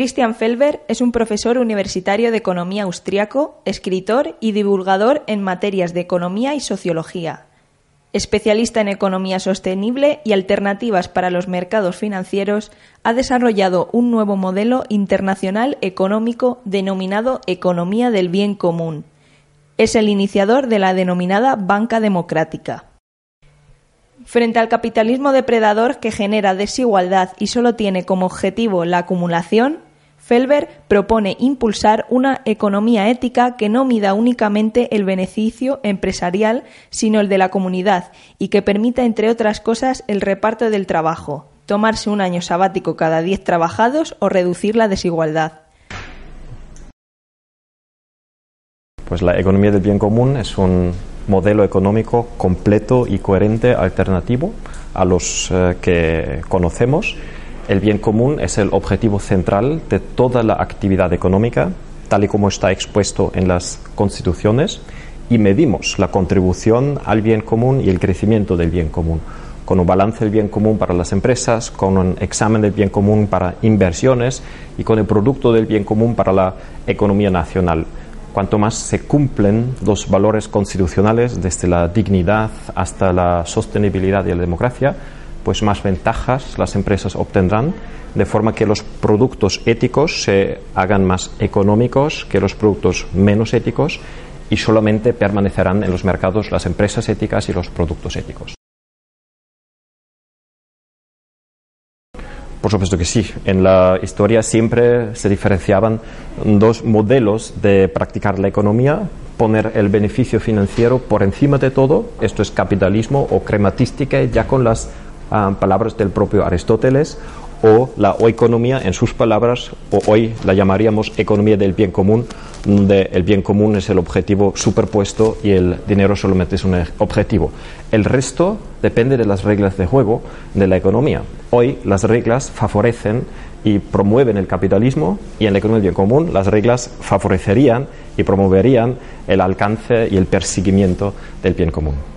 Christian Felber es un profesor universitario de economía austriaco, escritor y divulgador en materias de economía y sociología. Especialista en economía sostenible y alternativas para los mercados financieros, ha desarrollado un nuevo modelo internacional económico denominado economía del bien común. Es el iniciador de la denominada banca democrática. Frente al capitalismo depredador que genera desigualdad y solo tiene como objetivo la acumulación, Felber propone impulsar una economía ética que no mida únicamente el beneficio empresarial, sino el de la comunidad y que permita, entre otras cosas, el reparto del trabajo, tomarse un año sabático cada diez trabajados o reducir la desigualdad. Pues la economía del bien común es un modelo económico completo y coherente alternativo a los eh, que conocemos. El bien común es el objetivo central de toda la actividad económica, tal y como está expuesto en las constituciones, y medimos la contribución al bien común y el crecimiento del bien común, con un balance del bien común para las empresas, con un examen del bien común para inversiones y con el producto del bien común para la economía nacional. Cuanto más se cumplen los valores constitucionales, desde la dignidad hasta la sostenibilidad y la democracia, pues más ventajas las empresas obtendrán, de forma que los productos éticos se hagan más económicos que los productos menos éticos y solamente permanecerán en los mercados las empresas éticas y los productos éticos. Por supuesto que sí. En la historia siempre se diferenciaban dos modelos de practicar la economía, poner el beneficio financiero por encima de todo, esto es capitalismo o crematística, ya con las palabras del propio Aristóteles, o la economía en sus palabras, o hoy la llamaríamos economía del bien común, donde el bien común es el objetivo superpuesto y el dinero solamente es un objetivo. El resto depende de las reglas de juego de la economía. Hoy las reglas favorecen y promueven el capitalismo y en la economía del bien común las reglas favorecerían y promoverían el alcance y el perseguimiento del bien común.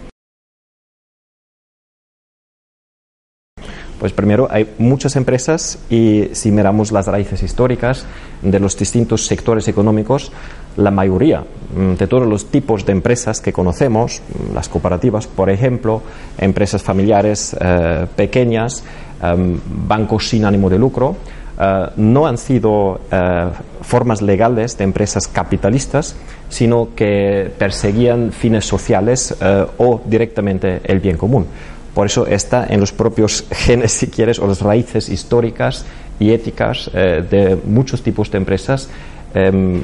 Pues primero hay muchas empresas y si miramos las raíces históricas de los distintos sectores económicos, la mayoría mm, de todos los tipos de empresas que conocemos, mm, las cooperativas, por ejemplo, empresas familiares eh, pequeñas, em, bancos sin ánimo de lucro, eh, no han sido eh, formas legales de empresas capitalistas, sino que perseguían fines sociales o directamente el bien común. Por eso está en los propios genes, si quieres, o las raíces históricas y éticas eh, de muchos tipos de empresas em,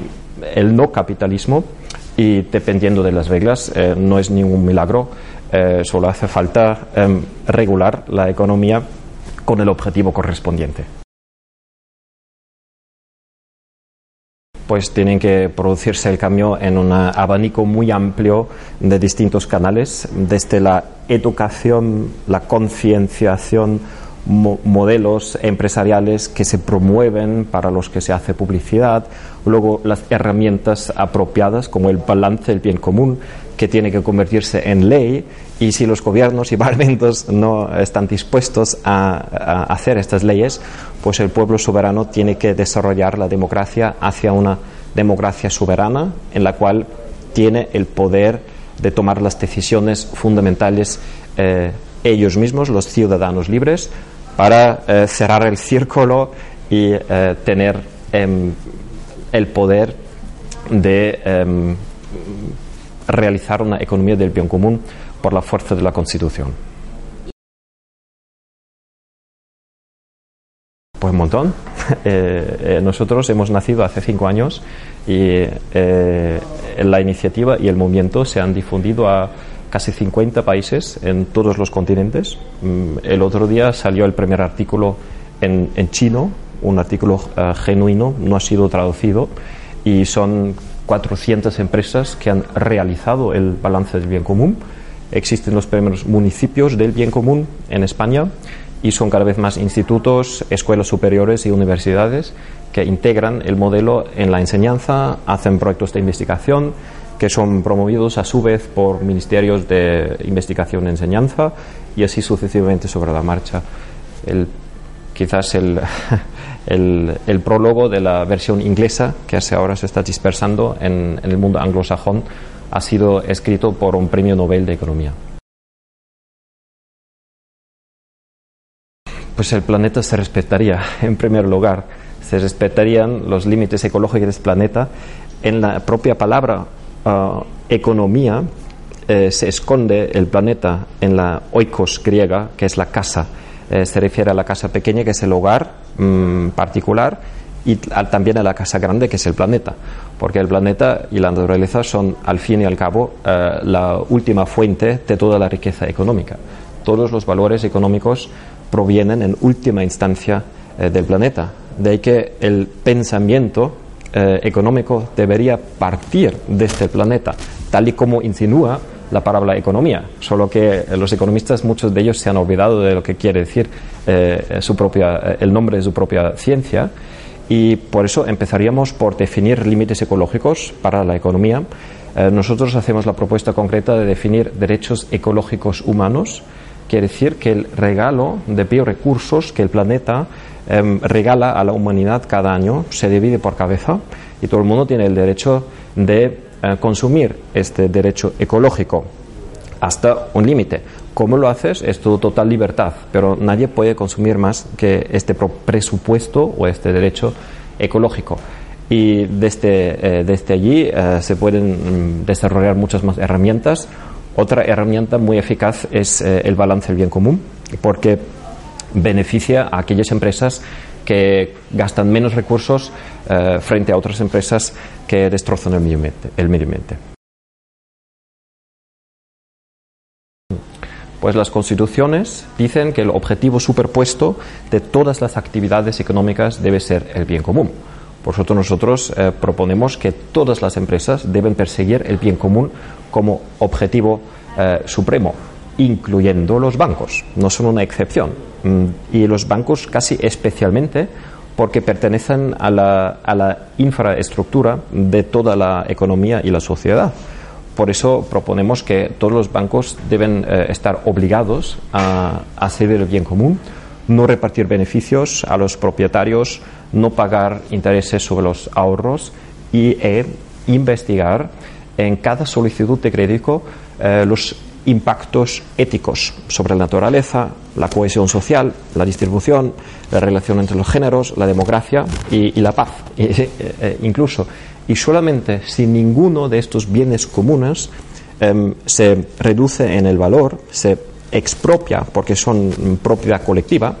el no capitalismo y dependiendo de las reglas eh, no es ningún milagro, eh, solo hace falta em, regular la economía con el objetivo correspondiente. Pues tienen que producirse el cambio en un abanico muy amplio de distintos canales, desde la educación, la concienciación, modelos empresariales que se promueven para los que se hace publicidad, luego las herramientas apropiadas como el balance del bien común que tiene que convertirse en ley y si los gobiernos y parlamentos no están dispuestos a, hacer estas leyes, pues el pueblo soberano tiene que desarrollar la democracia hacia una democracia soberana en la cual tiene el poder de tomar las decisiones fundamentales eh, ellos mismos, los ciudadanos libres, para eh, cerrar el círculo y eh, tener em, el poder de em, realizar una economía del bien común por la fuerza de la Constitución. Pues un montón. nosotros hemos nacido hace cinco años y la iniciativa y el movimiento se han difundido a casi 50 países en todos los continentes. Mm, el otro día salió el primer artículo en, chino, un artículo eh, genuino, no ha sido traducido, y son 400 empresas que han realizado el balance del bien común. Existen los primeros municipios del bien común en España y son cada vez más institutos, escuelas superiores y universidades que integran el modelo en la enseñanza, hacen proyectos de investigación, que son promovidos a su vez por ministerios de investigación y enseñanza y así sucesivamente sobre la marcha. El, quizás el, el, prólogo de la versión inglesa que hace ahora se está dispersando en, en el mundo anglosajón ha sido escrito por un premio Nobel de Economía. Pues el planeta se respetaría, en primer lugar, se respetarían los límites ecológicos del planeta en la propia palabra Ah, economía eh, se esconde el planeta en la oikos griega, que es la casa. Eh, se refiere a la casa pequeña, que es el hogar mm, particular, y también a la casa grande, que es el planeta. Porque el planeta y la naturaleza son, al fin y al cabo, eh, la última fuente de toda la riqueza económica. Todos los valores económicos provienen, en última instancia, del planeta. De ahí que el pensamiento eh, económico debería partir de este planeta, tal y como insinúa la palabra economía, solo que los economistas, muchos de ellos se han olvidado de lo que quiere decir eh, eh, el nombre de su propia ciencia y por eso empezaríamos por definir límites ecológicos para la economía. nosotros hacemos la propuesta concreta de definir derechos ecológicos humanos, quiere decir que el regalo de biorecursos que el planeta Em, regala a la humanidad cada año, se divide por cabeza y todo el mundo tiene el derecho de eh, consumir este derecho ecológico hasta un límite. ¿Cómo lo haces? Es todo total libertad, pero nadie puede consumir más que este presupuesto o este derecho ecológico. Y desde, eh, desde allí eh, se pueden mm, desarrollar muchas más herramientas. Otra herramienta muy eficaz es el balance del bien común, porque beneficia a aquellas empresas que gastan menos recursos eh, frente a otras empresas que destrozan el medio ambiente. Pues las constituciones dicen que el objetivo superpuesto de todas las actividades económicas debe ser el bien común. Por eso nosotros eh, proponemos que todas las empresas deben perseguir el bien común como objetivo eh, supremo incluyendo los bancos, no son una excepción. Mm, y los bancos casi especialmente porque pertenecen a la, infraestructura de toda la economía y la sociedad. Por eso proponemos que todos los bancos deben eh, estar obligados a, servir el bien común, no repartir beneficios a los propietarios, no pagar intereses sobre los ahorros y e investigar en cada solicitud de crédito eh, los impactos éticos sobre la naturaleza, la cohesión social, la distribución, la relación entre los géneros, la democracia y, la paz, eh, eh, incluso. Y solamente si ninguno de estos bienes comunes em, se reduce en el valor, se expropia porque son propiedad colectiva,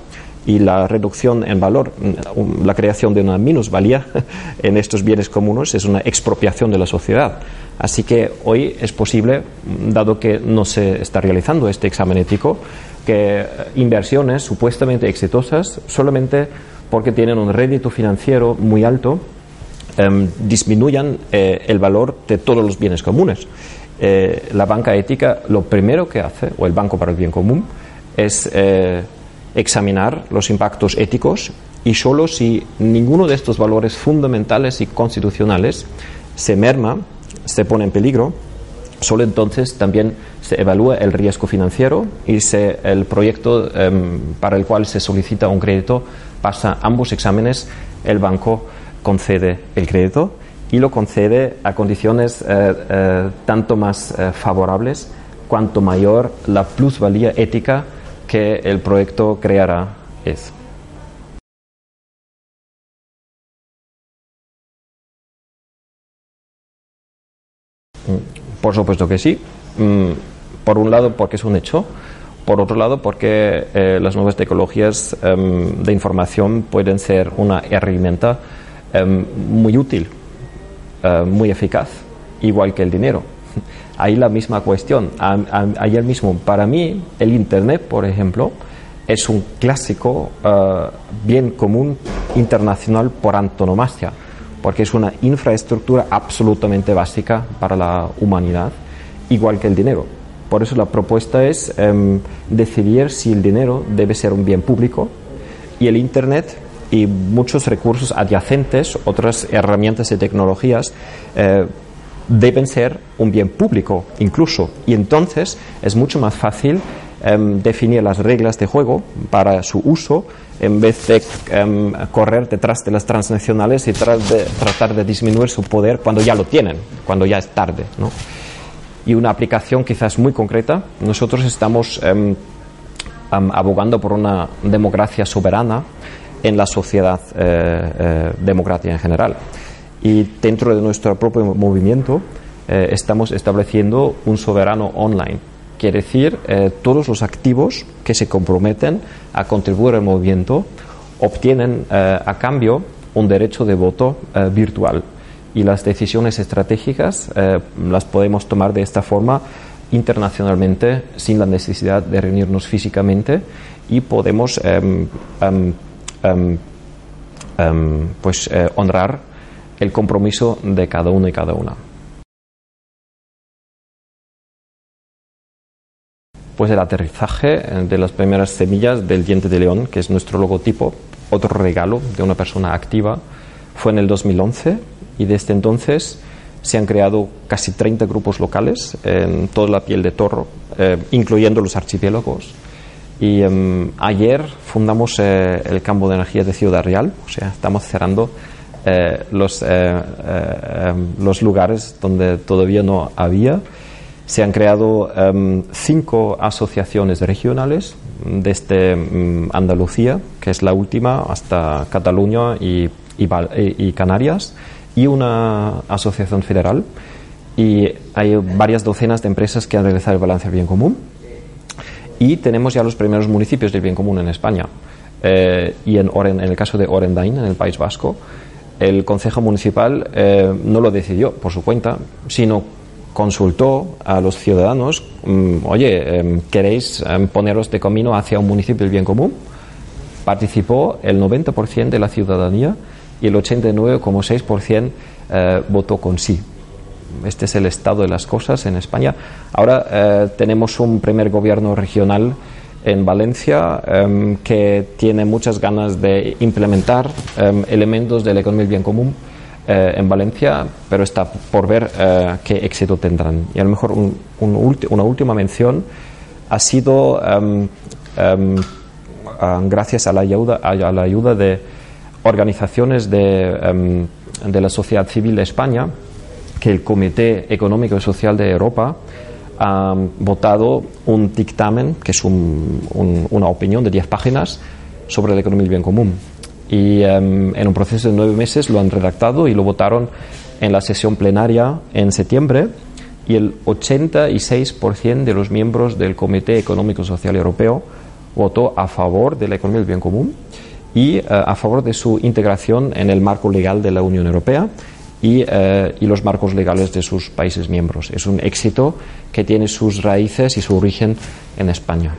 y la reducción en valor, mm, la creación de una minusvalía en estos bienes comunes es una expropiación de la sociedad. Así que hoy es posible, dado que no se está realizando este examen ético, que inversiones supuestamente exitosas, solamente porque tienen un rédito financiero muy alto, em, disminuyan eh, el valor de todos los bienes comunes. Eh, la banca ética lo primero que hace, o el Banco para el Bien Común, es eh, examinar los impactos éticos y solo si ninguno de estos valores fundamentales y constitucionales se merma, se pone en peligro, solo entonces también se evalúa el riesgo financiero y se, el proyecto em, para el cual se solicita un crédito pasa ambos exámenes, el banco concede el crédito y lo concede a condiciones eh, eh, tanto más eh, favorables cuanto mayor la plusvalía ética que el proyecto creará es. Mm, por supuesto que sí. Mm, por un lado, porque es un hecho. por otro lado, porque las nuevas tecnologías em, de información pueden ser una herramienta em, muy útil, muy eficaz, igual que el dinero. Ahí la misma cuestión. Ayer mismo, para mí, el Internet, por ejemplo, es un clásico bien común internacional por antonomasia porque es una infraestructura absolutamente básica para la humanidad, igual que el dinero. Por eso la propuesta es em, decidir si el dinero debe ser un bien público y el Internet y muchos recursos adyacentes, otras herramientas y tecnologías, eh, deben ser un bien público incluso. Y entonces es mucho más fácil em, definir las reglas de juego para su uso en vez de em, correr detrás de las transnacionales y de, tratar de disminuir su poder cuando ya lo tienen, cuando ya es tarde. Y una aplicación quizás muy concreta, nosotros estamos em, abogando por una democracia soberana en la sociedad eh, eh, democrática en general. Y dentro de nuestro propio movimiento eh, estamos estableciendo un soberano online Quiere decir, eh, todos los activos que se comprometen a contribuir al movimiento obtienen eh, a cambio un derecho de voto eh, virtual. Y las decisiones estratégicas las podemos tomar de esta forma internacionalmente sin la necesidad de reunirnos físicamente y podemos em, em, em, pues, honrar el compromiso de cada uno y cada una. Después del aterrizaje eh, de las primeras semillas del diente de león, que es nuestro logotipo, otro regalo de una persona activa, fue en el 2011 y desde entonces se han creado casi 30 grupos locales en toda la piel de toro, eh, incluyendo los archipiélagos. Y em, ayer fundamos eh, el campo de energía de Ciudad Real, o sea, estamos cerrando los, em, los lugares donde todavía no había se han creado em, cinco asociaciones regionales desde em, Andalucía, que es la última, hasta Cataluña y, Canarias, y una asociación federal. Y hay varias docenas de empresas que han realizado el balance del bien común. Y tenemos ya los primeros municipios del bien común en España. Eh, y en, en el caso de Orendain, en el País Vasco, el Consejo Municipal eh, no lo decidió por su cuenta, sino consultó a los ciudadanos, mm, oye, em, ¿queréis em, poneros de camino hacia un municipio del bien común? Participó el 90% de la ciudadanía y el 89,6% eh, votó con sí. Este es el estado de las cosas en España. Ahora eh, tenemos un primer gobierno regional en Valencia em, que tiene muchas ganas de implementar elementos de la economía del bien común eh, en Valencia, pero está por ver eh, qué éxito tendrán. Y a lo mejor una última mención ha sido em, em, gracias a la, ayuda, a la ayuda de organizaciones de, em, de la sociedad civil de España, que el Comité Económico y Social de Europa ha votado un dictamen, que es una opinión de 10 páginas, sobre la economía del bien común. Y em, en un proceso de nueve meses lo han redactado y lo votaron en la sesión plenaria en septiembre y el 86% de los miembros del Comité Económico Social Europeo votó a favor de la economía del bien común y eh, a favor de su integración en el marco legal de la Unión Europea y, eh, y, los marcos legales de sus países miembros. Es un éxito que tiene sus raíces y su origen en España.